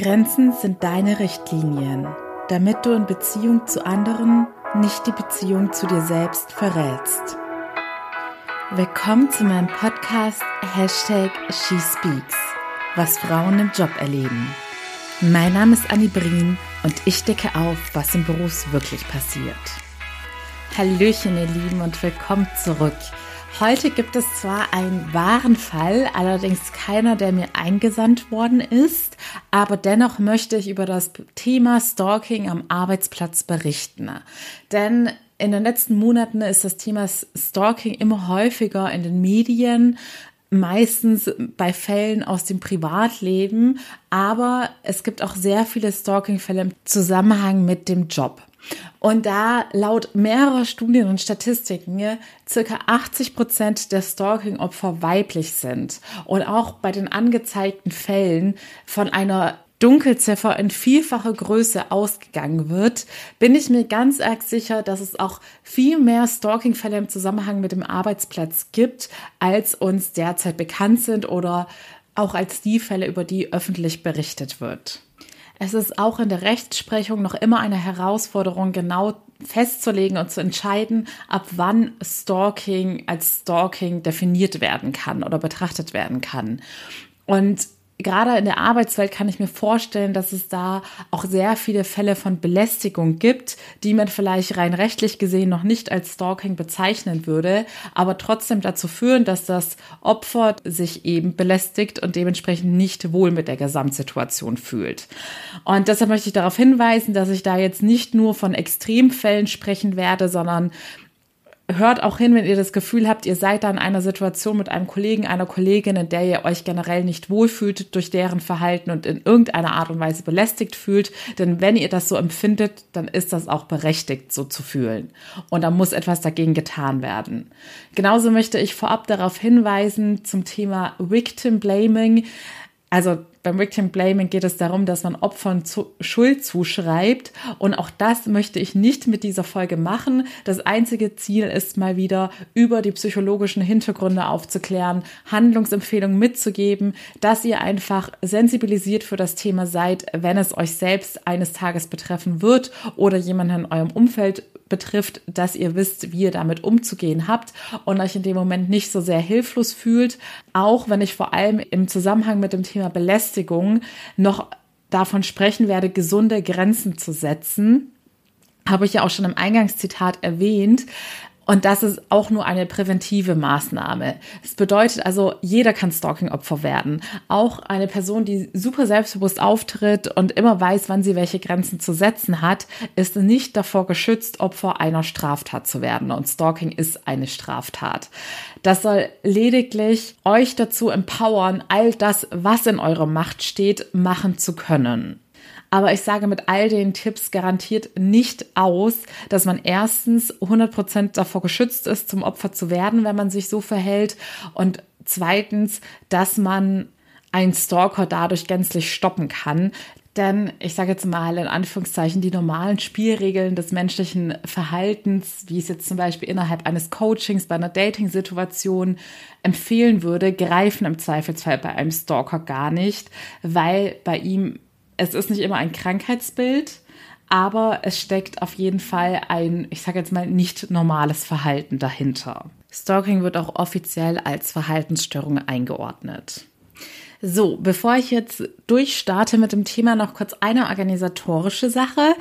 Grenzen sind deine Richtlinien, damit du in Beziehung zu anderen nicht die Beziehung zu dir selbst verrätst. Willkommen zu meinem Podcast Hashtag SheSpeaks, was Frauen im Job erleben. Mein Name ist Annie Brien und ich decke auf, was im Beruf wirklich passiert. Hallöchen, ihr Lieben, und willkommen zurück. Heute gibt es zwar einen wahren Fall, allerdings keiner, der mir eingesandt worden ist, aber dennoch möchte ich über das Thema Stalking am Arbeitsplatz berichten. Denn in den letzten Monaten ist das Thema Stalking immer häufiger in den Medien, meistens bei Fällen aus dem Privatleben, aber es gibt auch sehr viele Stalking-Fälle im Zusammenhang mit dem Job. Und da laut mehrerer Studien und Statistiken circa 80 Prozent der Stalking-Opfer weiblich sind und auch bei den angezeigten Fällen von einer Dunkelziffer in vielfacher Größe ausgegangen wird, bin ich mir ganz arg sicher, dass es auch viel mehr Stalking-Fälle im Zusammenhang mit dem Arbeitsplatz gibt, als uns derzeit bekannt sind oder auch als die Fälle, über die öffentlich berichtet wird. Es ist auch in der Rechtsprechung noch immer eine Herausforderung, genau festzulegen und zu entscheiden, ab wann Stalking als Stalking definiert werden kann oder betrachtet werden kann. Und gerade in der Arbeitswelt kann ich mir vorstellen, dass es da auch sehr viele Fälle von Belästigung gibt, die man vielleicht rein rechtlich gesehen noch nicht als Stalking bezeichnen würde, aber trotzdem dazu führen, dass das Opfer sich eben belästigt und dementsprechend nicht wohl mit der Gesamtsituation fühlt. Und deshalb möchte ich darauf hinweisen, dass ich da jetzt nicht nur von Extremfällen sprechen werde, sondern hört auch hin, wenn ihr das Gefühl habt, ihr seid da in einer Situation mit einem Kollegen, einer Kollegin, in der ihr euch generell nicht wohlfühlt durch deren Verhalten und in irgendeiner Art und Weise belästigt fühlt. Denn wenn ihr das so empfindet, dann ist das auch berechtigt, so zu fühlen. Und da muss etwas dagegen getan werden. Genauso möchte ich vorab darauf hinweisen zum Thema Victim Blaming. Also beim Victim Blaming geht es darum, dass man Opfern zu, Schuld zuschreibt. Und auch das möchte ich nicht mit dieser Folge machen. Das einzige Ziel ist mal wieder, über die psychologischen Hintergründe aufzuklären, Handlungsempfehlungen mitzugeben, dass ihr einfach sensibilisiert für das Thema seid, wenn es euch selbst eines Tages betreffen wird oder jemanden in eurem Umfeld betrifft, dass ihr wisst, wie ihr damit umzugehen habt und euch in dem Moment nicht so sehr hilflos fühlt. Auch wenn ich vor allem im Zusammenhang mit dem Thema Belästigung noch davon sprechen werde, gesunde Grenzen zu setzen habe ich ja auch schon im Eingangszitat erwähnt, und das ist auch nur eine präventive Maßnahme. Das bedeutet also, jeder kann Stalking-Opfer werden. Auch eine Person, die super selbstbewusst auftritt und immer weiß, wann sie welche Grenzen zu setzen hat, ist nicht davor geschützt, Opfer einer Straftat zu werden. Und Stalking ist eine Straftat. Das soll lediglich euch dazu empowern, all das, was in eurer Macht steht, machen zu können. Aber ich sage mit all den Tipps garantiert nicht aus, dass man erstens 100% davor geschützt ist, zum Opfer zu werden, wenn man sich so verhält. Und zweitens, dass man einen Stalker dadurch gänzlich stoppen kann. Denn ich sage jetzt mal in Anführungszeichen, die normalen Spielregeln des menschlichen Verhaltens, wie ich es jetzt zum Beispiel innerhalb eines Coachings bei einer Dating-Situation empfehlen würde, greifen im Zweifelsfall bei einem Stalker gar nicht, weil bei ihm es ist nicht immer ein Krankheitsbild, aber es steckt auf jeden Fall ein, ich sage jetzt mal, nicht normales Verhalten dahinter. Stalking wird auch offiziell als Verhaltensstörung eingeordnet. So, bevor ich jetzt durchstarte mit dem Thema, noch kurz eine organisatorische Sache.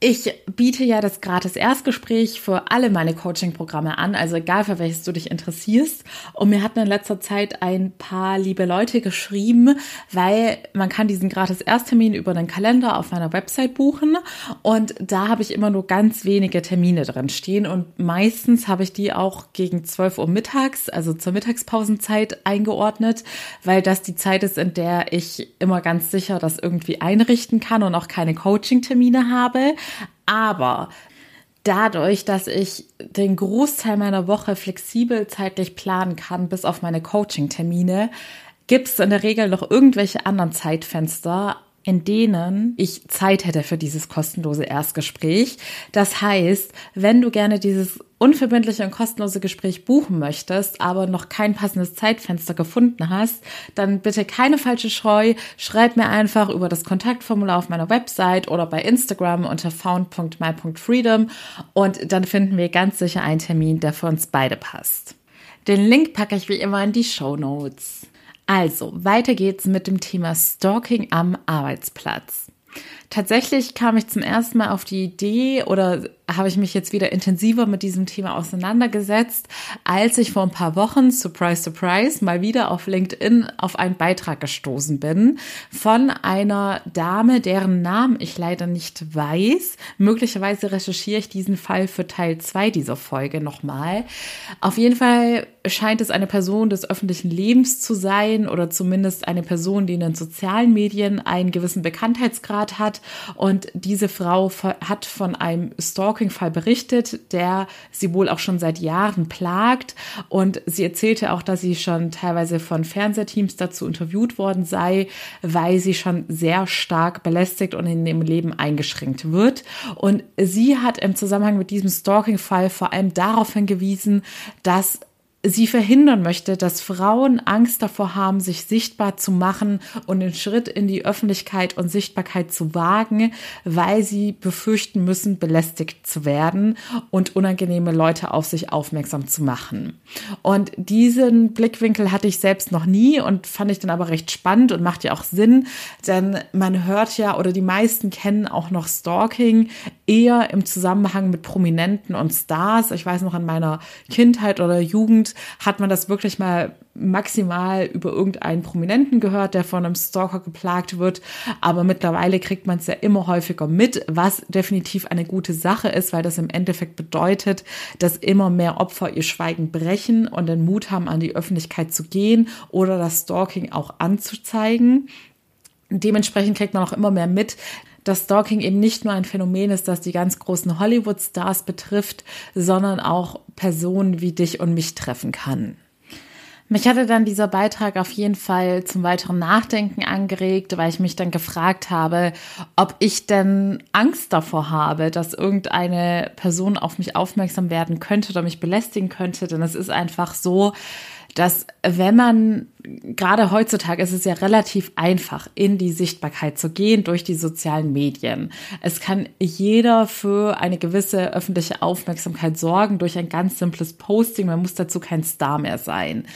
Ich biete ja das gratis Erstgespräch für alle meine Coaching-Programme an, also egal für welches du dich interessierst. Und mir hatten in letzter Zeit ein paar liebe Leute geschrieben, weil man kann diesen gratis Ersttermin über den Kalender auf meiner Website buchen. Und da habe ich immer nur ganz wenige Termine drin stehen. Und meistens habe ich die auch gegen 12 Uhr mittags, also zur Mittagspausenzeit eingeordnet, weil das die Zeit ist, in der ich immer ganz sicher das irgendwie einrichten kann und auch keine Coaching-Termine habe. Aber dadurch, dass ich den Großteil meiner Woche flexibel zeitlich planen kann, bis auf meine Coaching-Termine, gibt es in der Regel noch irgendwelche anderen Zeitfenster, in denen ich Zeit hätte für dieses kostenlose Erstgespräch. Das heißt, wenn du gerne dieses unverbindliche und kostenlose Gespräch buchen möchtest, aber noch kein passendes Zeitfenster gefunden hast, dann bitte keine falsche Scheu. Schreib mir einfach über das Kontaktformular auf meiner Website oder bei Instagram unter found.my.freedom und dann finden wir ganz sicher einen Termin, der für uns beide passt. Den Link packe ich wie immer in die Show Notes. Also, weiter geht's mit dem Thema Stalking am Arbeitsplatz. Tatsächlich kam ich zum ersten Mal auf die Idee oder habe ich mich jetzt wieder intensiver mit diesem Thema auseinandergesetzt, als ich vor ein paar Wochen, surprise, surprise, mal wieder auf LinkedIn auf einen Beitrag gestoßen bin von einer Dame, deren Namen ich leider nicht weiß. Möglicherweise recherchiere ich diesen Fall für Teil zwei dieser Folge nochmal. Auf jeden Fall scheint es eine Person des öffentlichen Lebens zu sein oder zumindest eine Person, die in den sozialen Medien einen gewissen Bekanntheitsgrad hat. Und diese Frau hat von einem Stalking-Fall berichtet, der sie wohl auch schon seit Jahren plagt. Und sie erzählte auch, dass sie schon teilweise von Fernsehteams dazu interviewt worden sei, weil sie schon sehr stark belästigt und in dem Leben eingeschränkt wird. Und sie hat im Zusammenhang mit diesem Stalking-Fall vor allem darauf hingewiesen, dass sie verhindern möchte, dass Frauen Angst davor haben, sich sichtbar zu machen und den Schritt in die Öffentlichkeit und Sichtbarkeit zu wagen, weil sie befürchten müssen, belästigt zu werden und unangenehme Leute auf sich aufmerksam zu machen. Und diesen Blickwinkel hatte ich selbst noch nie und fand ich dann aber recht spannend und macht ja auch Sinn, denn man hört ja oder die meisten kennen auch noch Stalking eher im Zusammenhang mit Prominenten und Stars. Ich weiß noch an meiner Kindheit oder Jugend hat man das wirklich mal maximal über irgendeinen Prominenten gehört, der von einem Stalker geplagt wird. Aber mittlerweile kriegt man es ja immer häufiger mit, was definitiv eine gute Sache ist, weil das im Endeffekt bedeutet, dass immer mehr Opfer ihr Schweigen brechen und den Mut haben, an die Öffentlichkeit zu gehen oder das Stalking auch anzuzeigen. Dementsprechend kriegt man auch immer mehr mit, dass Stalking eben nicht nur ein Phänomen ist, das die ganz großen Hollywood-Stars betrifft, sondern auch Personen wie dich und mich treffen kann. Mich hatte dann dieser Beitrag auf jeden Fall zum weiteren Nachdenken angeregt, weil ich mich dann gefragt habe, ob ich denn Angst davor habe, dass irgendeine Person auf mich aufmerksam werden könnte oder mich belästigen könnte. Denn es ist einfach so, dass wenn man, gerade heutzutage ist es ja relativ einfach, in die Sichtbarkeit zu gehen durch die sozialen Medien. Es kann jeder für eine gewisse öffentliche Aufmerksamkeit sorgen durch ein ganz simples Posting. Man muss dazu kein Star mehr sein.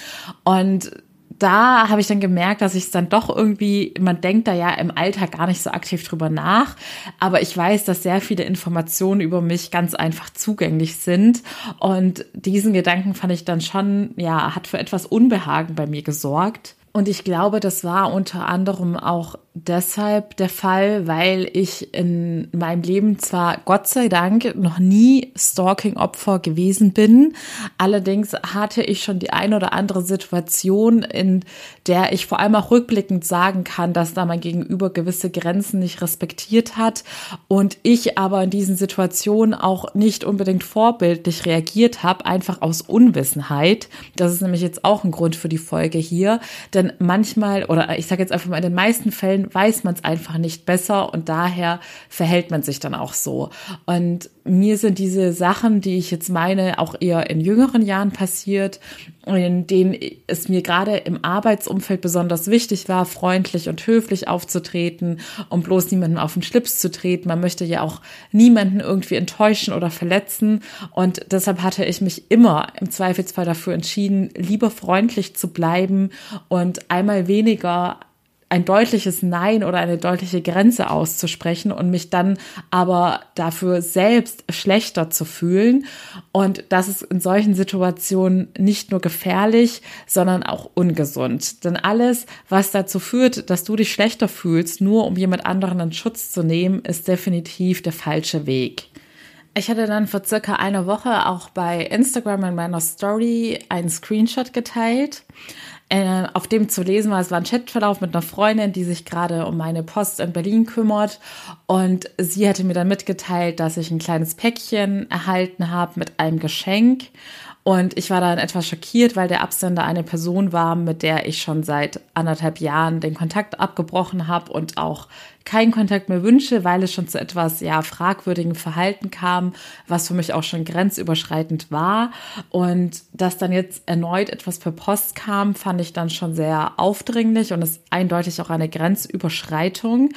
Und da habe ich dann gemerkt, dass ich es dann doch irgendwie, man denkt da ja im Alltag gar nicht so aktiv drüber nach, aber ich weiß, dass sehr viele Informationen über mich ganz einfach zugänglich sind und diesen Gedanken fand ich dann schon, ja, hat für etwas Unbehagen bei mir gesorgt. Und ich glaube, das war unter anderem auch deshalb der Fall, weil ich in meinem Leben zwar Gott sei Dank noch nie Stalking-Opfer gewesen bin, allerdings hatte ich schon die ein oder andere Situation, in der ich vor allem auch rückblickend sagen kann, dass da mein Gegenüber gewisse Grenzen nicht respektiert hat und ich aber in diesen Situationen auch nicht unbedingt vorbildlich reagiert habe, einfach aus Unwissenheit. Das ist nämlich jetzt auch ein Grund für die Folge hier, denn manchmal oder ich sage jetzt einfach mal in den meisten Fällen weiß man es einfach nicht besser und daher verhält man sich dann auch so. Und mir sind diese Sachen, die ich jetzt meine, auch eher in jüngeren Jahren passiert, in denen es mir gerade im Arbeitsumfeld besonders wichtig war, freundlich und höflich aufzutreten und bloß niemandem auf den Schlips zu treten. Man möchte ja auch niemanden irgendwie enttäuschen oder verletzen. Und deshalb hatte ich mich immer im Zweifelsfall dafür entschieden, lieber freundlich zu bleiben und einmal weniger ein deutliches Nein oder eine deutliche Grenze auszusprechen und mich dann aber dafür selbst schlechter zu fühlen. Und das ist in solchen Situationen nicht nur gefährlich, sondern auch ungesund. Denn alles, was dazu führt, dass du dich schlechter fühlst, nur um jemand anderen in Schutz zu nehmen, ist definitiv der falsche Weg. Ich hatte dann vor circa einer Woche auch bei Instagram in meiner Story einen Screenshot geteilt äh, auf dem zu lesen war, es war ein Chatverlauf mit einer Freundin, die sich gerade um meine Post in Berlin kümmert. Und sie hatte mir dann mitgeteilt, dass ich ein kleines Päckchen erhalten habe mit einem Geschenk. Und ich war dann etwas schockiert, weil der Absender eine Person war, mit der ich schon seit anderthalb Jahren den Kontakt abgebrochen habe und auch keinen Kontakt mehr wünsche, weil es schon zu etwas ja fragwürdigem Verhalten kam, was für mich auch schon grenzüberschreitend war. Und dass dann jetzt erneut etwas per Post kam, fand ich dann schon sehr aufdringlich und ist eindeutig auch eine Grenzüberschreitung.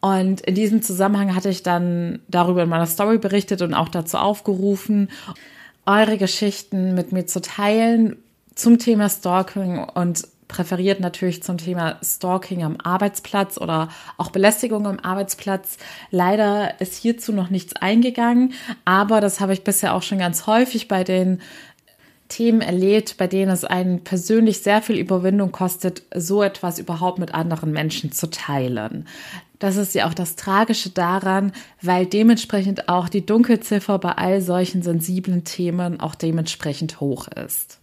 Und in diesem Zusammenhang hatte ich dann darüber in meiner Story berichtet und auch dazu aufgerufen, eure Geschichten mit mir zu teilen zum Thema Stalking und präferiert natürlich zum Thema Stalking am Arbeitsplatz oder auch Belästigung am Arbeitsplatz. Leider ist hierzu noch nichts eingegangen, aber das habe ich bisher auch schon ganz häufig bei den Themen erlebt, bei denen es einen persönlich sehr viel Überwindung kostet, so etwas überhaupt mit anderen Menschen zu teilen. Das ist ja auch das Tragische daran, weil dementsprechend auch die Dunkelziffer bei all solchen sensiblen Themen auch dementsprechend hoch ist.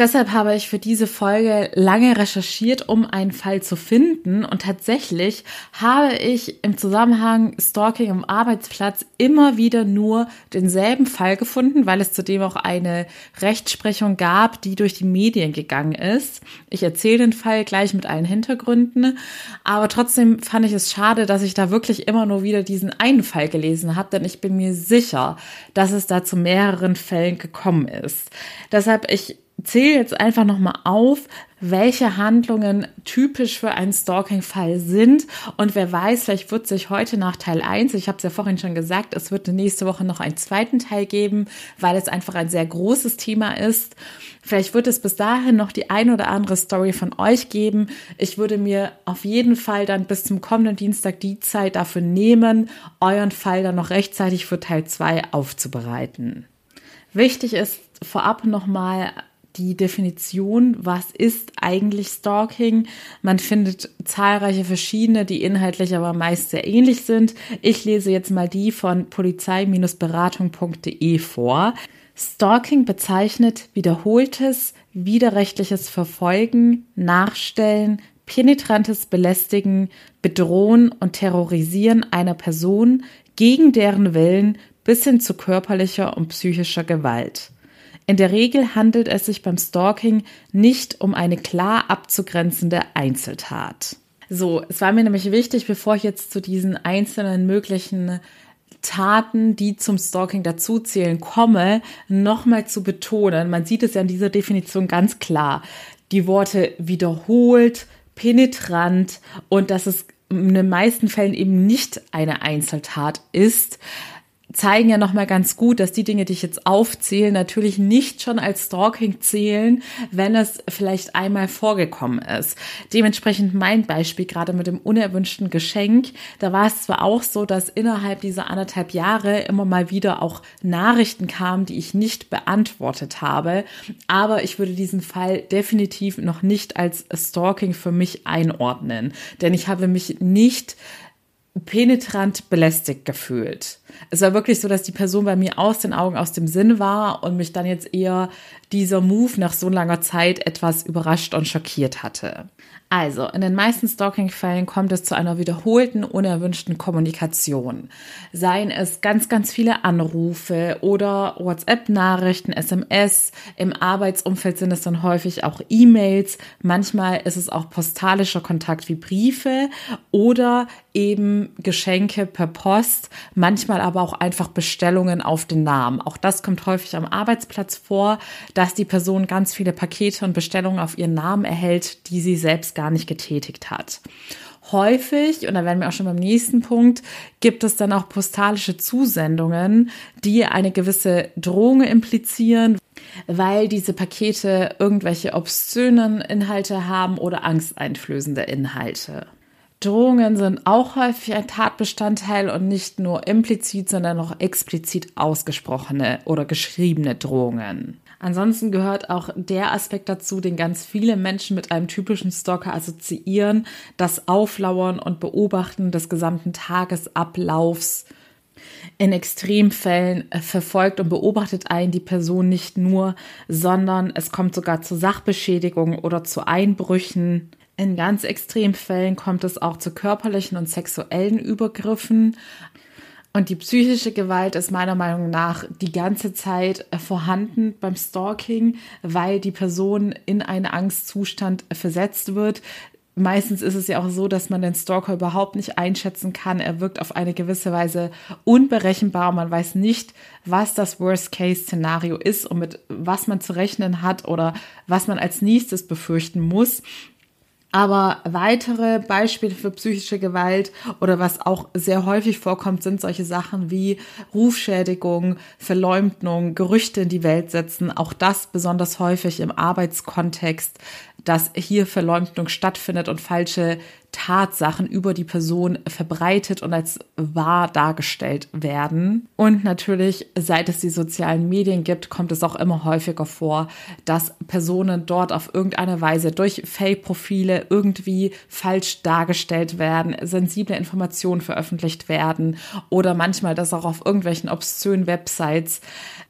Deshalb habe ich für diese Folge lange recherchiert, um einen Fall zu finden. Und tatsächlich habe ich im Zusammenhang Stalking im Arbeitsplatz immer wieder nur denselben Fall gefunden, weil es zudem auch eine Rechtsprechung gab, die durch die Medien gegangen ist. Ich erzähle den Fall gleich mit allen Hintergründen. Aber trotzdem fand ich es schade, dass ich da wirklich immer nur wieder diesen einen Fall gelesen habe, denn ich bin mir sicher, dass es da zu mehreren Fällen gekommen ist. Deshalb, ich zähle jetzt einfach nochmal auf, welche Handlungen typisch für einen Stalking-Fall sind. Und wer weiß, vielleicht wird sich heute nach Teil 1, ich habe es ja vorhin schon gesagt, es wird nächste Woche noch einen zweiten Teil geben, weil es einfach ein sehr großes Thema ist. Vielleicht wird es bis dahin noch die ein oder andere Story von euch geben. Ich würde mir auf jeden Fall dann bis zum kommenden Dienstag die Zeit dafür nehmen, euren Fall dann noch rechtzeitig für Teil 2 aufzubereiten. Wichtig ist vorab nochmal die Definition, was ist eigentlich Stalking. Man findet zahlreiche verschiedene, die inhaltlich aber meist sehr ähnlich sind. Ich lese jetzt mal die von polizei-beratung.de vor. Stalking bezeichnet wiederholtes, widerrechtliches Verfolgen, Nachstellen, penetrantes Belästigen, Bedrohen und Terrorisieren einer Person gegen deren Willen bis hin zu körperlicher und psychischer Gewalt. In der Regel handelt es sich beim Stalking nicht um eine klar abzugrenzende Einzeltat. So, es war mir nämlich wichtig, bevor ich jetzt zu diesen einzelnen möglichen Taten, die zum Stalking dazuzählen, komme, nochmal zu betonen. Man sieht es ja in dieser Definition ganz klar. Die Worte wiederholt, penetrant und dass es in den meisten Fällen eben nicht eine Einzeltat ist zeigen ja nochmal ganz gut, dass die Dinge, die ich jetzt aufzähle, natürlich nicht schon als Stalking zählen, wenn es vielleicht einmal vorgekommen ist. Dementsprechend mein Beispiel gerade mit dem unerwünschten Geschenk, da war es zwar auch so, dass innerhalb dieser anderthalb Jahre immer mal wieder auch Nachrichten kamen, die ich nicht beantwortet habe, aber ich würde diesen Fall definitiv noch nicht als Stalking für mich einordnen, denn ich habe mich nicht penetrant belästigt gefühlt. Es war wirklich so, dass die Person bei mir aus den Augen, aus dem Sinn war und mich dann jetzt eher dieser Move nach so langer Zeit etwas überrascht und schockiert hatte. Also, in den meisten Stalking-Fällen kommt es zu einer wiederholten, unerwünschten Kommunikation. Seien es ganz, ganz viele Anrufe oder WhatsApp-Nachrichten, SMS. Im Arbeitsumfeld sind es dann häufig auch E-Mails. Manchmal ist es auch postalischer Kontakt wie Briefe oder eben Geschenke per Post. Manchmal aber auch einfach Bestellungen auf den Namen. Auch das kommt häufig am Arbeitsplatz vor, dass die Person ganz viele Pakete und Bestellungen auf ihren Namen erhält, die sie selbst gar nicht getätigt hat. Häufig, und da werden wir auch schon beim nächsten Punkt, gibt es dann auch postalische Zusendungen, die eine gewisse Drohung implizieren, weil diese Pakete irgendwelche obszönen Inhalte haben oder angsteinflößende Inhalte. Drohungen sind auch häufig ein Tatbestandteil und nicht nur implizit, sondern auch explizit ausgesprochene oder geschriebene Drohungen. Ansonsten gehört auch der Aspekt dazu, den ganz viele Menschen mit einem typischen Stalker assoziieren, das Auflauern und Beobachten des gesamten Tagesablaufs. In Extremfällen verfolgt und beobachtet einen die Person nicht nur, sondern es kommt sogar zu Sachbeschädigungen oder zu Einbrüchen. In ganz Extremfällen kommt es auch zu körperlichen und sexuellen Übergriffen. Und die psychische Gewalt ist meiner Meinung nach die ganze Zeit äh, vorhanden beim Stalking, weil die Person in einen Angstzustand versetzt wird, meistens ist es ja auch so, dass man den Stalker überhaupt nicht einschätzen kann. Er wirkt auf eine gewisse Weise unberechenbar. Man weiß nicht, was das Worst-Case-Szenario ist und mit was man zu rechnen hat oder was man als nächstes befürchten muss. Aber weitere Beispiele für psychische Gewalt oder was auch sehr häufig vorkommt, sind solche Sachen wie Rufschädigung, Verleumdung, Gerüchte in die Welt setzen. Auch das besonders häufig im Arbeitskontext, dass hier Verleumdung stattfindet und falsche Tatsachen über die Person verbreitet und als wahr dargestellt werden. Und natürlich, seit es die sozialen Medien gibt, kommt es auch immer häufiger vor, dass Personen dort auf irgendeine Weise durch Fake-Profile irgendwie falsch dargestellt werden, sensible Informationen veröffentlicht werden oder manchmal, dass auch auf irgendwelchen obszönen Websites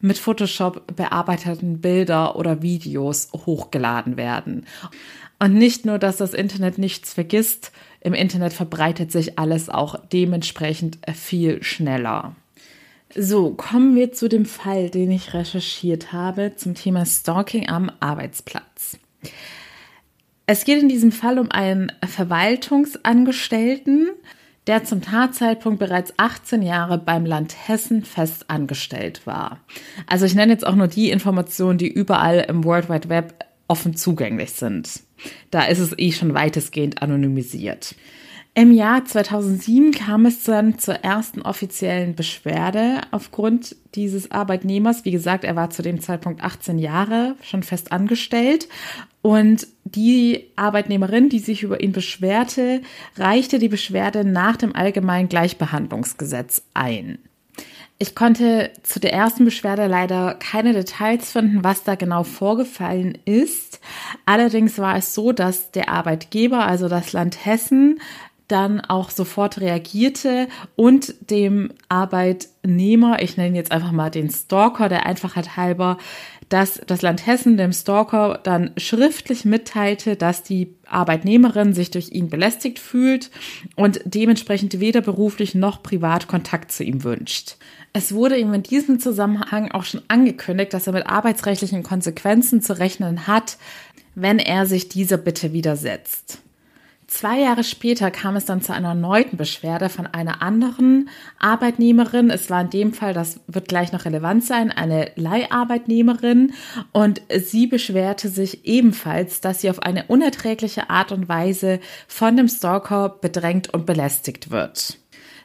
mit Photoshop bearbeiteten Bilder oder Videos hochgeladen werden. Und nicht nur, dass das Internet nichts vergisst, im Internet verbreitet sich alles auch dementsprechend viel schneller. So, kommen wir zu dem Fall, den ich recherchiert habe zum Thema Stalking am Arbeitsplatz. Es geht in diesem Fall um einen Verwaltungsangestellten, der zum Tatzeitpunkt bereits 18 Jahre beim Land Hessen fest angestellt war. Also ich nenne jetzt auch nur die Informationen, die überall im World Wide Web offen zugänglich sind. Da ist es eh schon weitestgehend anonymisiert. Im Jahr 2007 kam es dann zur ersten offiziellen Beschwerde aufgrund dieses Arbeitnehmers. Wie gesagt, er war zu dem Zeitpunkt 18 Jahre, schon fest angestellt. Und die Arbeitnehmerin, die sich über ihn beschwerte, reichte die Beschwerde nach dem Allgemeinen Gleichbehandlungsgesetz ein. Ich konnte zu der ersten Beschwerde leider keine Details finden, was da genau vorgefallen ist. Allerdings war es so, dass der Arbeitgeber, also das Land Hessen, dann auch sofort reagierte und dem Arbeitnehmer, ich nenne jetzt einfach mal den Stalker, der Einfachheit halber, dass das Land Hessen dem Stalker dann schriftlich mitteilte, dass die Arbeitnehmerin sich durch ihn belästigt fühlt und dementsprechend weder beruflich noch privat Kontakt zu ihm wünscht. Es wurde ihm in diesem Zusammenhang auch schon angekündigt, dass er mit arbeitsrechtlichen Konsequenzen zu rechnen hat, wenn er sich dieser Bitte widersetzt. Zwei Jahre später kam es dann zu einer erneuten Beschwerde von einer anderen Arbeitnehmerin. Es war in dem Fall, das wird gleich noch relevant sein, eine Leiharbeitnehmerin. Und sie beschwerte sich ebenfalls, dass sie auf eine unerträgliche Art und Weise von dem Stalker bedrängt und belästigt wird.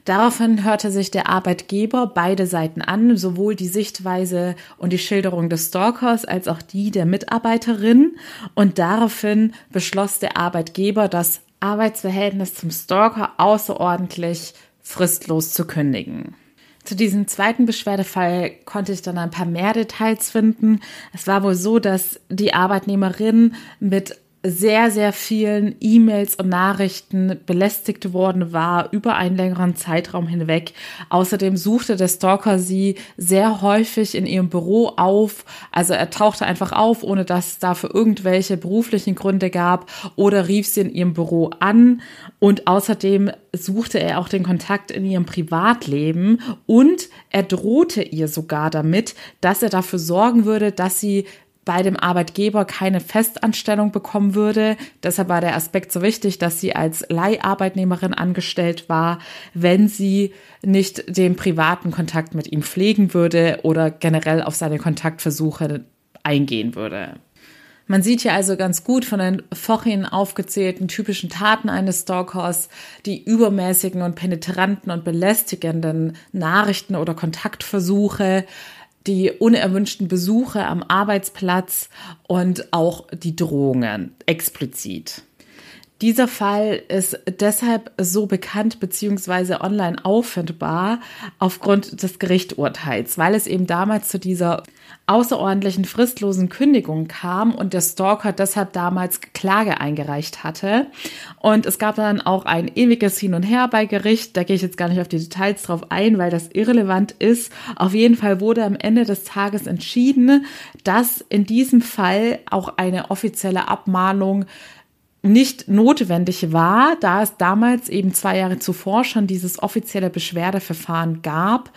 Daraufhin hörte sich der Arbeitgeber beide Seiten an, sowohl die Sichtweise und die Schilderung des Stalkers als auch die der Mitarbeiterin. Und daraufhin beschloss der Arbeitgeber, das Arbeitsverhältnis zum Stalker außerordentlich fristlos zu kündigen. Zu diesem zweiten Beschwerdefall konnte ich dann ein paar mehr Details finden. Es war wohl so, dass die Arbeitnehmerin mit sehr, sehr vielen E-Mails und Nachrichten belästigt worden war über einen längeren Zeitraum hinweg. Außerdem suchte der Stalker sie sehr häufig in ihrem Büro auf. Also er tauchte einfach auf, ohne dass es dafür irgendwelche beruflichen Gründe gab oder rief sie in ihrem Büro an. Und außerdem suchte er auch den Kontakt in ihrem Privatleben und er drohte ihr sogar damit, dass er dafür sorgen würde, dass sie bei dem Arbeitgeber keine Festanstellung bekommen würde. Deshalb war der Aspekt so wichtig, dass sie als Leiharbeitnehmerin angestellt war, wenn sie nicht den privaten Kontakt mit ihm pflegen würde oder generell auf seine Kontaktversuche eingehen würde. Man sieht hier also ganz gut von den vorhin aufgezählten typischen Taten eines Stalkers die übermäßigen und penetranten und belästigenden Nachrichten oder Kontaktversuche, die unerwünschten Besuche am Arbeitsplatz und auch die Drohungen explizit. Dieser Fall ist deshalb so bekannt bzw. online auffindbar aufgrund des Gerichturteils, weil es eben damals zu dieser außerordentlichen fristlosen Kündigung kam und der Stalker deshalb damals Klage eingereicht hatte. Und es gab dann auch ein ewiges Hin und Her bei Gericht. Da gehe ich jetzt gar nicht auf die Details drauf ein, weil das irrelevant ist. Auf jeden Fall wurde am Ende des Tages entschieden, dass in diesem Fall auch eine offizielle Abmahnung nicht notwendig war, da es damals eben zwei Jahre zuvor schon dieses offizielle Beschwerdeverfahren gab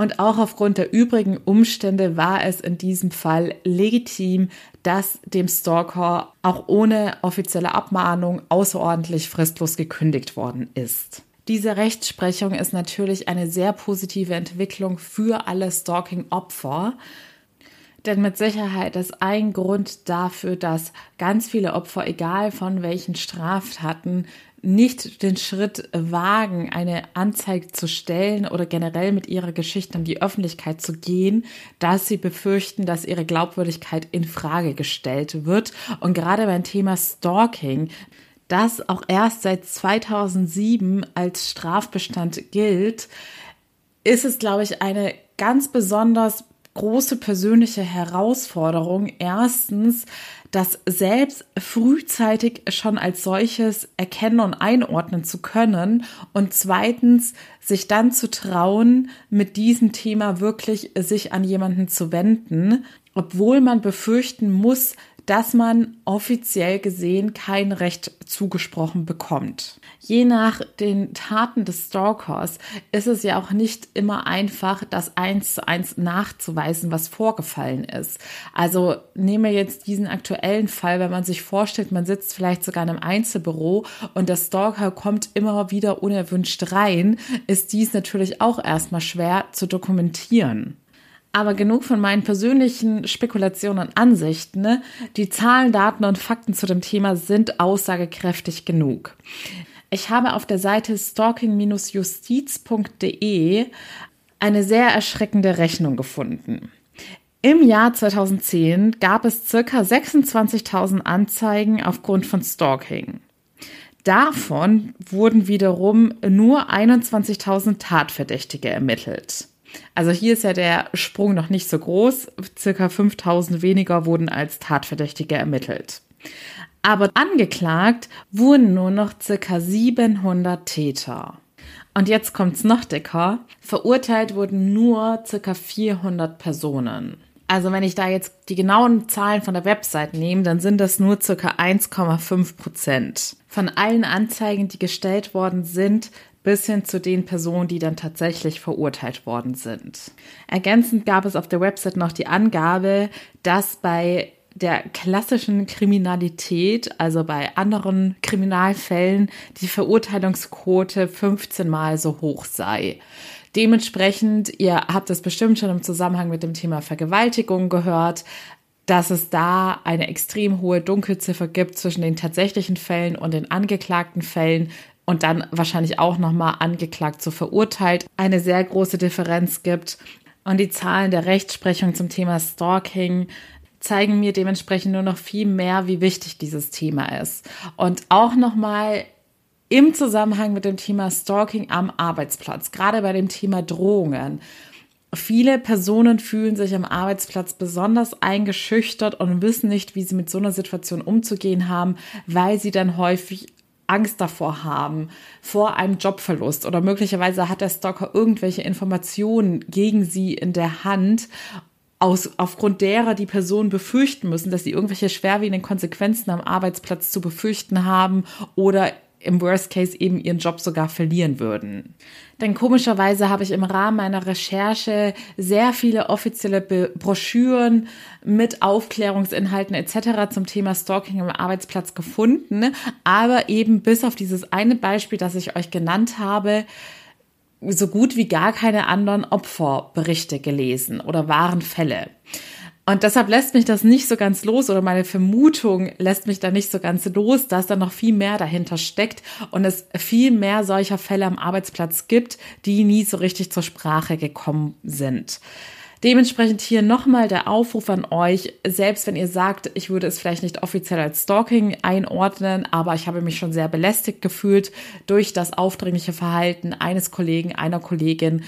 Und auch aufgrund der übrigen Umstände war es in diesem Fall legitim, dass dem Stalker auch ohne offizielle Abmahnung außerordentlich fristlos gekündigt worden ist. Diese Rechtsprechung ist natürlich eine sehr positive Entwicklung für alle Stalking-Opfer. Denn mit Sicherheit ist ein Grund dafür, dass ganz viele Opfer, egal von welchen Straftaten, nicht den Schritt wagen, eine Anzeige zu stellen oder generell mit ihrer Geschichte in die Öffentlichkeit zu gehen, dass sie befürchten, dass ihre Glaubwürdigkeit in Frage gestellt wird. Und gerade beim Thema Stalking, das auch erst seit 2007 als Strafbestand gilt, ist es, glaube ich, eine ganz besonders große persönliche Herausforderung. Erstens, das selbst frühzeitig schon als solches erkennen und einordnen zu können und zweitens sich dann zu trauen, mit diesem Thema wirklich sich an jemanden zu wenden, obwohl man befürchten muss, dass man offiziell gesehen kein Recht zugesprochen bekommt. Je nach den Taten des Stalkers ist es ja auch nicht immer einfach, das eins zu eins nachzuweisen, was vorgefallen ist. Also nehme jetzt diesen aktuellen Fall, wenn man sich vorstellt, man sitzt vielleicht sogar in einem Einzelbüro und der Stalker kommt immer wieder unerwünscht rein, ist dies natürlich auch erstmal schwer zu dokumentieren. Aber genug von meinen persönlichen Spekulationen und Ansichten. Ne? Die Zahlen, Daten und Fakten zu dem Thema sind aussagekräftig genug. Ich habe auf der Seite stalking-justiz.de eine sehr erschreckende Rechnung gefunden. Im Jahr 2010 gab es circa 26.000 Anzeigen aufgrund von Stalking. Davon wurden wiederum nur 21.000 Tatverdächtige ermittelt. Also hier ist ja der Sprung noch nicht so groß. Circa 5000 weniger wurden als Tatverdächtige ermittelt. Aber angeklagt wurden nur noch circa 700 Täter. Und jetzt kommt's noch dicker. Verurteilt wurden nur circa 400 Personen. Also wenn ich da jetzt die genauen Zahlen von der Website nehme, dann sind das nur circa 1,5 Prozent. Von allen Anzeigen, die gestellt worden sind, bis hin zu den Personen, die dann tatsächlich verurteilt worden sind. Ergänzend gab es auf der Website noch die Angabe, dass bei der klassischen Kriminalität, also bei anderen Kriminalfällen, die Verurteilungsquote 15 mal so hoch sei. Dementsprechend, ihr habt es bestimmt schon im Zusammenhang mit dem Thema Vergewaltigung gehört, dass es da eine extrem hohe Dunkelziffer gibt zwischen den tatsächlichen Fällen und den angeklagten Fällen, und dann wahrscheinlich auch nochmal angeklagt zu verurteilt, eine sehr große Differenz gibt. Und die Zahlen der Rechtsprechung zum Thema Stalking zeigen mir dementsprechend nur noch viel mehr, wie wichtig dieses Thema ist. Und auch nochmal im Zusammenhang mit dem Thema Stalking am Arbeitsplatz, gerade bei dem Thema Drohungen. Viele Personen fühlen sich am Arbeitsplatz besonders eingeschüchtert und wissen nicht, wie sie mit so einer Situation umzugehen haben, weil sie dann häufig Angst davor haben, vor einem Jobverlust oder möglicherweise hat der Stalker irgendwelche Informationen gegen sie in der Hand, aus, aufgrund derer die Personen befürchten müssen, dass sie irgendwelche schwerwiegenden Konsequenzen am Arbeitsplatz zu befürchten haben oder im Worst Case eben ihren Job sogar verlieren würden. Denn komischerweise habe ich im Rahmen meiner Recherche sehr viele offizielle Broschüren mit Aufklärungsinhalten etc. zum Thema Stalking am Arbeitsplatz gefunden, aber eben bis auf dieses eine Beispiel, das ich euch genannt habe, so gut wie gar keine anderen Opferberichte gelesen oder wahren Fälle. Und deshalb lässt mich das nicht so ganz los oder meine Vermutung lässt mich da nicht so ganz los, dass da noch viel mehr dahinter steckt und es viel mehr solcher Fälle am Arbeitsplatz gibt, die nie so richtig zur Sprache gekommen sind. Dementsprechend hier nochmal der Aufruf an euch, selbst wenn ihr sagt, ich würde es vielleicht nicht offiziell als Stalking einordnen, aber ich habe mich schon sehr belästigt gefühlt durch das aufdringliche Verhalten eines Kollegen, einer Kollegin,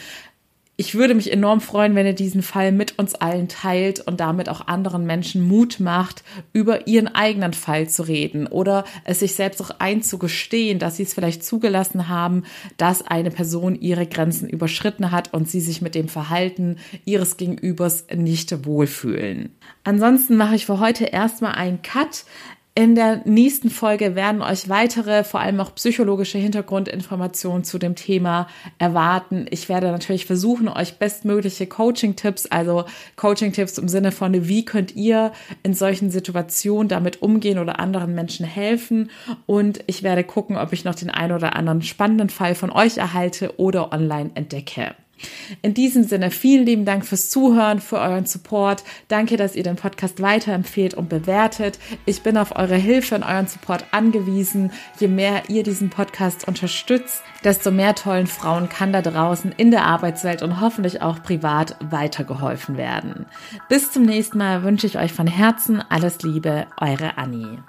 ich würde mich enorm freuen, wenn ihr diesen Fall mit uns allen teilt und damit auch anderen Menschen Mut macht, über ihren eigenen Fall zu reden oder es sich selbst auch einzugestehen, dass sie es vielleicht zugelassen haben, dass eine Person ihre Grenzen überschritten hat und sie sich mit dem Verhalten ihres Gegenübers nicht wohlfühlen. Ansonsten mache ich für heute erstmal einen Cut. In der nächsten Folge werden euch weitere, vor allem auch psychologische Hintergrundinformationen zu dem Thema erwarten. Ich werde natürlich versuchen, euch bestmögliche Coaching-Tipps, also Coaching-Tipps im Sinne von, wie könnt ihr in solchen Situationen damit umgehen oder anderen Menschen helfen. Und ich werde gucken, ob ich noch den einen oder anderen spannenden Fall von euch erhalte oder online entdecke. In diesem Sinne, vielen lieben Dank fürs Zuhören, für euren Support. Danke, dass ihr den Podcast weiterempfehlt und bewertet. Ich bin auf eure Hilfe und euren Support angewiesen. Je mehr ihr diesen Podcast unterstützt, desto mehr tollen Frauen kann da draußen in der Arbeitswelt und hoffentlich auch privat weitergeholfen werden. Bis zum nächsten Mal wünsche ich euch von Herzen alles Liebe, eure Annie.